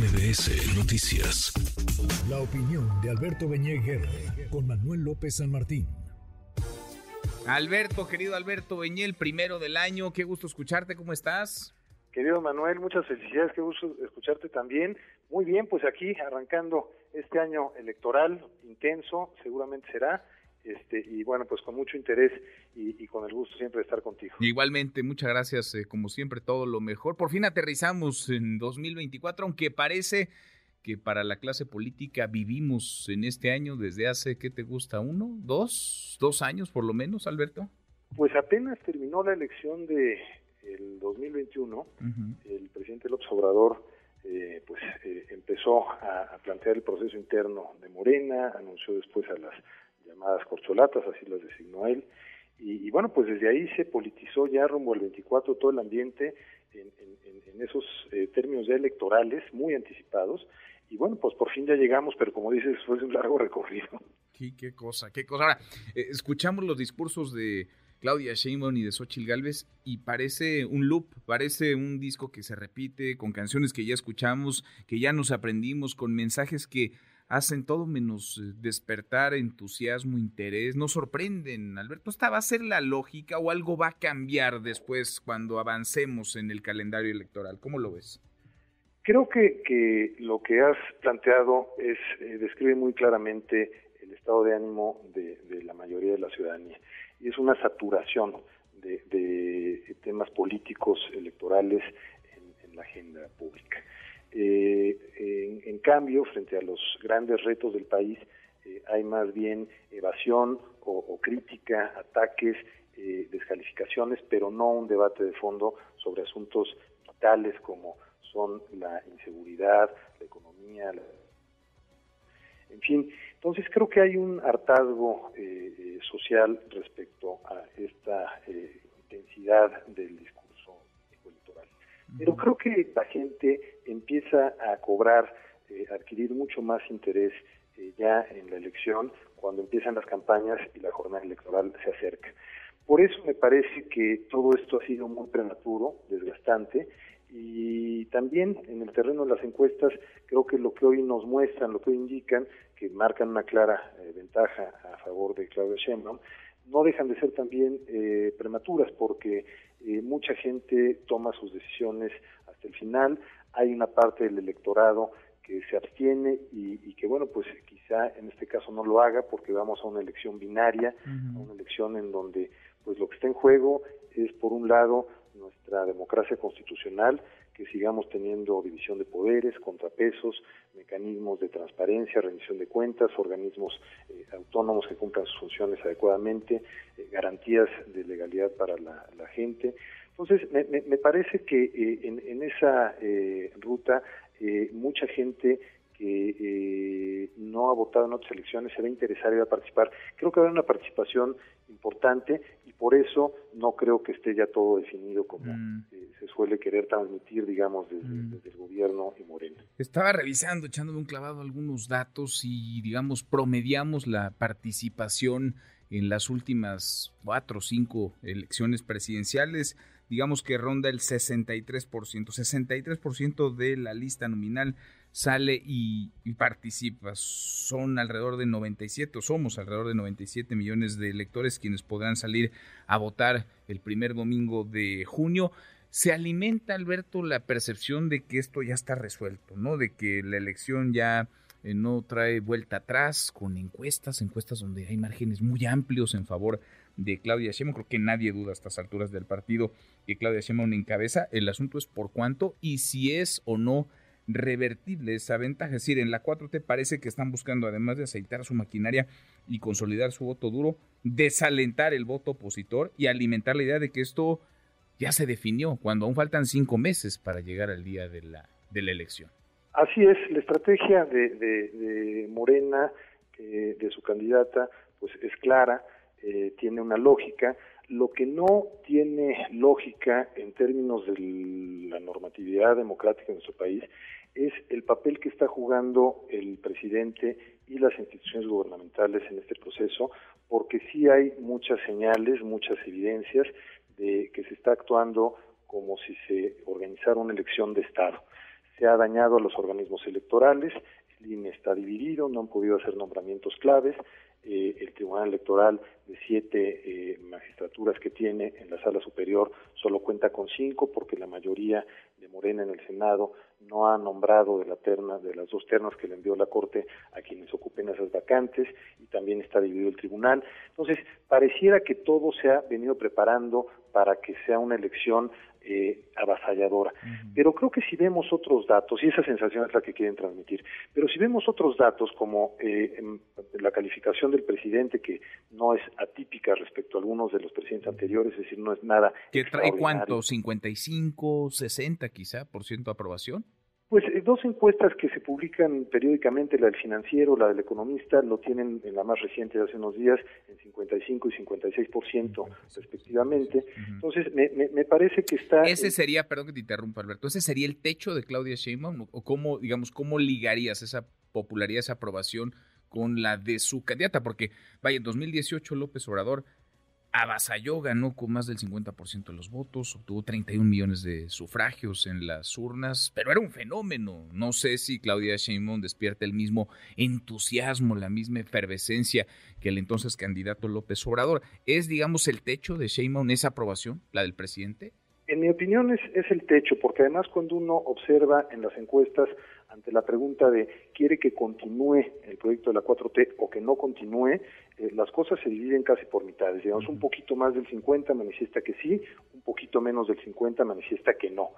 MBS Noticias. La opinión de Alberto Beñé con Manuel López San Martín. Alberto, querido Alberto Beñé, el primero del año, qué gusto escucharte, ¿cómo estás? Querido Manuel, muchas felicidades, qué gusto escucharte también. Muy bien, pues aquí arrancando este año electoral intenso, seguramente será, este, y bueno, pues con mucho interés y, con el gusto siempre de estar contigo. Igualmente, muchas gracias, eh, como siempre, todo lo mejor. Por fin aterrizamos en 2024, aunque parece que para la clase política vivimos en este año desde hace, ¿qué te gusta? ¿Uno? ¿Dos? ¿Dos años por lo menos, Alberto? Pues apenas terminó la elección de el 2021, el presidente López Obrador eh, pues eh, empezó a, plantear el proceso interno de Morena, anunció después a las llamadas corcholatas, así las designó él, y, bueno, pues desde ahí se politizó ya rumbo al 24 todo el ambiente en, esos eh, términos electorales muy anticipados, y bueno, pues por fin ya llegamos, pero como dices, fue un largo recorrido. Sí, qué cosa, qué cosa. Ahora, escuchamos los discursos de Claudia Sheinbaum y de Xochitl Galvez y parece un loop, parece un disco que se repite con canciones que ya escuchamos, que ya nos aprendimos, con mensajes que hacen todo menos eh, despertar entusiasmo, interés, nos sorprenden. Alberto, ¿esta va a ser la lógica o algo va a cambiar después cuando avancemos en el calendario electoral? ¿Cómo lo ves? Creo que, lo que has planteado es eh, describe muy claramente el estado de ánimo de, de la mayoría de la ciudadanía y es una saturación de, temas políticos, electorales en, la agenda pública. Eh, en, cambio, frente a los grandes retos del país, eh, hay más bien evasión o, crítica, ataques, eh, descalificaciones, pero no un debate de fondo sobre asuntos vitales como son la inseguridad, la economía, la en fin, entonces creo que hay un hartazgo eh, eh, social respecto a esta eh, intensidad del discurso. Pero creo que la gente empieza a cobrar, a adquirir mucho más interés ya en la elección cuando empiezan las campañas y la jornada electoral se acerca. Por eso me parece que todo esto ha sido muy prematuro, desgastante, y también en el terreno de las encuestas creo que lo que hoy nos muestran, lo que hoy indican, que marcan una clara eh, ventaja a favor de Claudia Sheinbaum, no dejan de ser también eh, prematuras porque eh, mucha gente toma sus decisiones hasta el final, hay una parte del electorado que se abstiene y, que bueno pues quizá en este caso no lo haga porque vamos a una elección binaria, a una elección en donde pues lo que está en juego es por un lado nuestra democracia constitucional, que sigamos teniendo división de poderes, contrapesos, mecanismos de transparencia, rendición de cuentas, organismos eh, autónomos que cumplan sus funciones adecuadamente, eh, garantías de legalidad para la, gente. Entonces, me, parece que eh, en, en, esa ruta mucha gente que eh, no ha votado en otras elecciones se va a interesar y va a participar. Creo que va a haber una participación importante y por eso no creo que esté ya todo definido como mm. Suele querer transmitir, digamos, mm. desde, el gobierno y Morena. Estaba revisando, echándome un clavado algunos datos y, digamos, promediamos la participación en las últimas cuatro o cinco elecciones presidenciales digamos que ronda el 63%, 63% de la lista nominal sale y, participa. Son alrededor de 97, o somos alrededor de 97 millones de electores quienes podrán salir a votar el primer domingo de junio. Se alimenta, Alberto, la percepción de que esto ya está resuelto, ¿no? De que la elección ya eh, no trae vuelta atrás con encuestas, encuestas donde hay márgenes muy amplios en favor de Claudia Sheinbaum. Creo que nadie duda a estas alturas del partido que Claudia Sheinbaum encabeza. El asunto es por cuánto y si es o no revertible esa ventaja. Es decir, en la 4T parece que están buscando, además de aceitar su maquinaria y consolidar su voto duro, desalentar el voto opositor y alimentar la idea de que esto ya se definió, cuando aún faltan cinco meses para llegar al día de la, de la elección. Así es, la estrategia de, Morena, eh, de su candidata, pues es clara, eh, tiene una lógica. Lo que no tiene lógica en términos de la normatividad democrática en nuestro país es el papel que está jugando el presidente y las instituciones gubernamentales en este proceso, porque sí hay muchas señales, muchas evidencias de que se está actuando como si se organizara una elección de Estado. se ha dañado a los organismos electorales, el INE está dividido, no han podido hacer nombramientos claves, eh, el Tribunal Electoral de siete eh, magistraturas que tiene en la sala superior solo cuenta con cinco porque la mayoría de Morena en el Senado no ha nombrado de la terna de las dos ternas que le envió la Corte a quienes ocupen esas vacantes y también está dividido el tribunal. Entonces, pareciera que todo se ha venido preparando para que sea una elección eh, avasalladora. Pero creo que si vemos otros datos, y esa sensación es la que quieren transmitir, pero si vemos otros datos como eh, la calificación del presidente, que no es atípica respecto a algunos de los presidentes anteriores, es decir, no es nada. ¿Que trae cuánto? ¿55, 60 quizá por ciento de aprobación? Pues eh, dos encuestas que se publican periódicamente, la del financiero, la del economista, lo tienen en la más reciente de hace unos días en 55 y 56% respectivamente. Entonces, me, me, parece que está... Ese sería, perdón que te interrumpa Alberto, ese sería el techo de Claudia Sheinbaum o cómo, digamos, cómo ligarías esa popularidad, esa aprobación con la de su candidata, porque vaya, en 2018 López Obrador avasalló, ganó con más del 50% de los votos, obtuvo 31 millones de sufragios en las urnas, pero era un fenómeno. No sé si Claudia Sheinbaum despierta el mismo entusiasmo, la misma efervescencia que el entonces candidato López Obrador. ¿Es, digamos, el techo de Sheinbaum esa aprobación, la del presidente? En mi opinión es, es el techo, porque además cuando uno observa en las encuestas ante la pregunta de quiere que continúe el proyecto de la 4T o que no continúe, eh, las cosas se dividen casi por mitades. Digamos, un poquito más del 50 manifiesta que sí, un poquito menos del 50 manifiesta que no.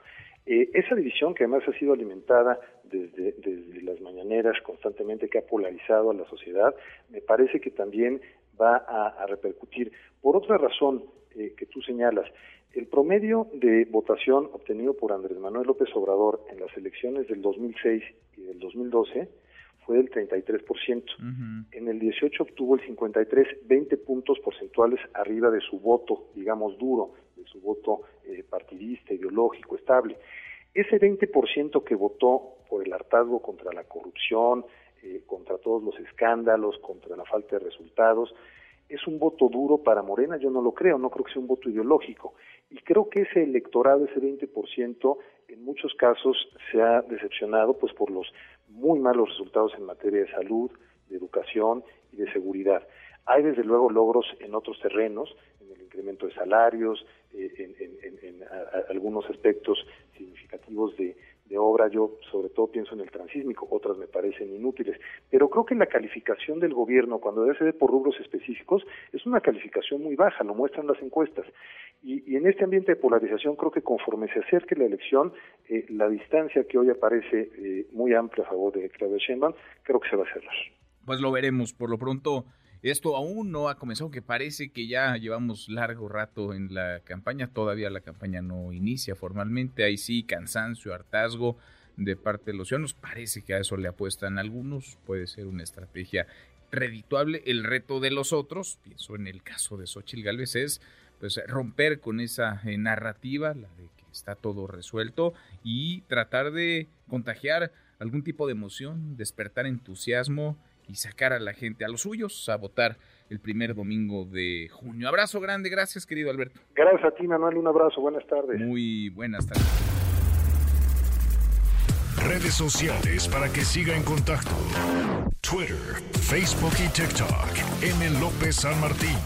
Eh, esa división, que además ha sido alimentada desde, desde las mañaneras constantemente, que ha polarizado a la sociedad, me parece que también va a, repercutir. Por otra razón eh, que tú señalas, el promedio de votación obtenido por Andrés Manuel López Obrador en las elecciones del 2006 y del 2012 fue del 33%. En el 18 obtuvo el 53, 20 puntos porcentuales arriba de su voto, digamos, duro, de su voto eh, partidista, ideológico, estable. Ese 20% que votó por el hartazgo contra la corrupción, eh, contra todos los escándalos, contra la falta de resultados, es un voto duro para Morena, yo no lo creo, no creo que sea un voto ideológico. Y creo que ese electorado, ese 20%, en muchos casos se ha decepcionado pues por los muy malos resultados en materia de salud, de educación y de seguridad. Hay desde luego logros en otros terrenos, en el incremento de salarios, eh, en, algunos aspectos significativos de, de obra, yo sobre todo pienso en el transísmico, otras me parecen inútiles, pero creo que la calificación del gobierno, cuando debe ser por rubros específicos, es una calificación muy baja, lo muestran las encuestas. Y, en este ambiente de polarización, creo que conforme se acerque la elección, eh, la distancia que hoy aparece eh, muy amplia a favor de Claudia Sheinbaum, creo que se va a cerrar. Pues lo veremos, por lo pronto esto aún no ha comenzado, que parece que ya llevamos largo rato en la campaña, todavía la campaña no inicia formalmente, ahí sí, cansancio, hartazgo de parte de los ciudadanos, parece que a eso le apuestan algunos, puede ser una estrategia redituable, el reto de los otros, pienso en el caso de Xochitl Gálvez, es pues romper con esa eh, narrativa, la de que está todo resuelto, y tratar de contagiar algún tipo de emoción, despertar entusiasmo, y sacar a la gente, a los suyos, a votar el primer domingo de junio. Abrazo grande, gracias querido Alberto. Gracias a ti Manuel, un abrazo, buenas tardes. Muy buenas tardes. Redes sociales para que siga en contacto: Twitter, Facebook y TikTok. M. López San Martín.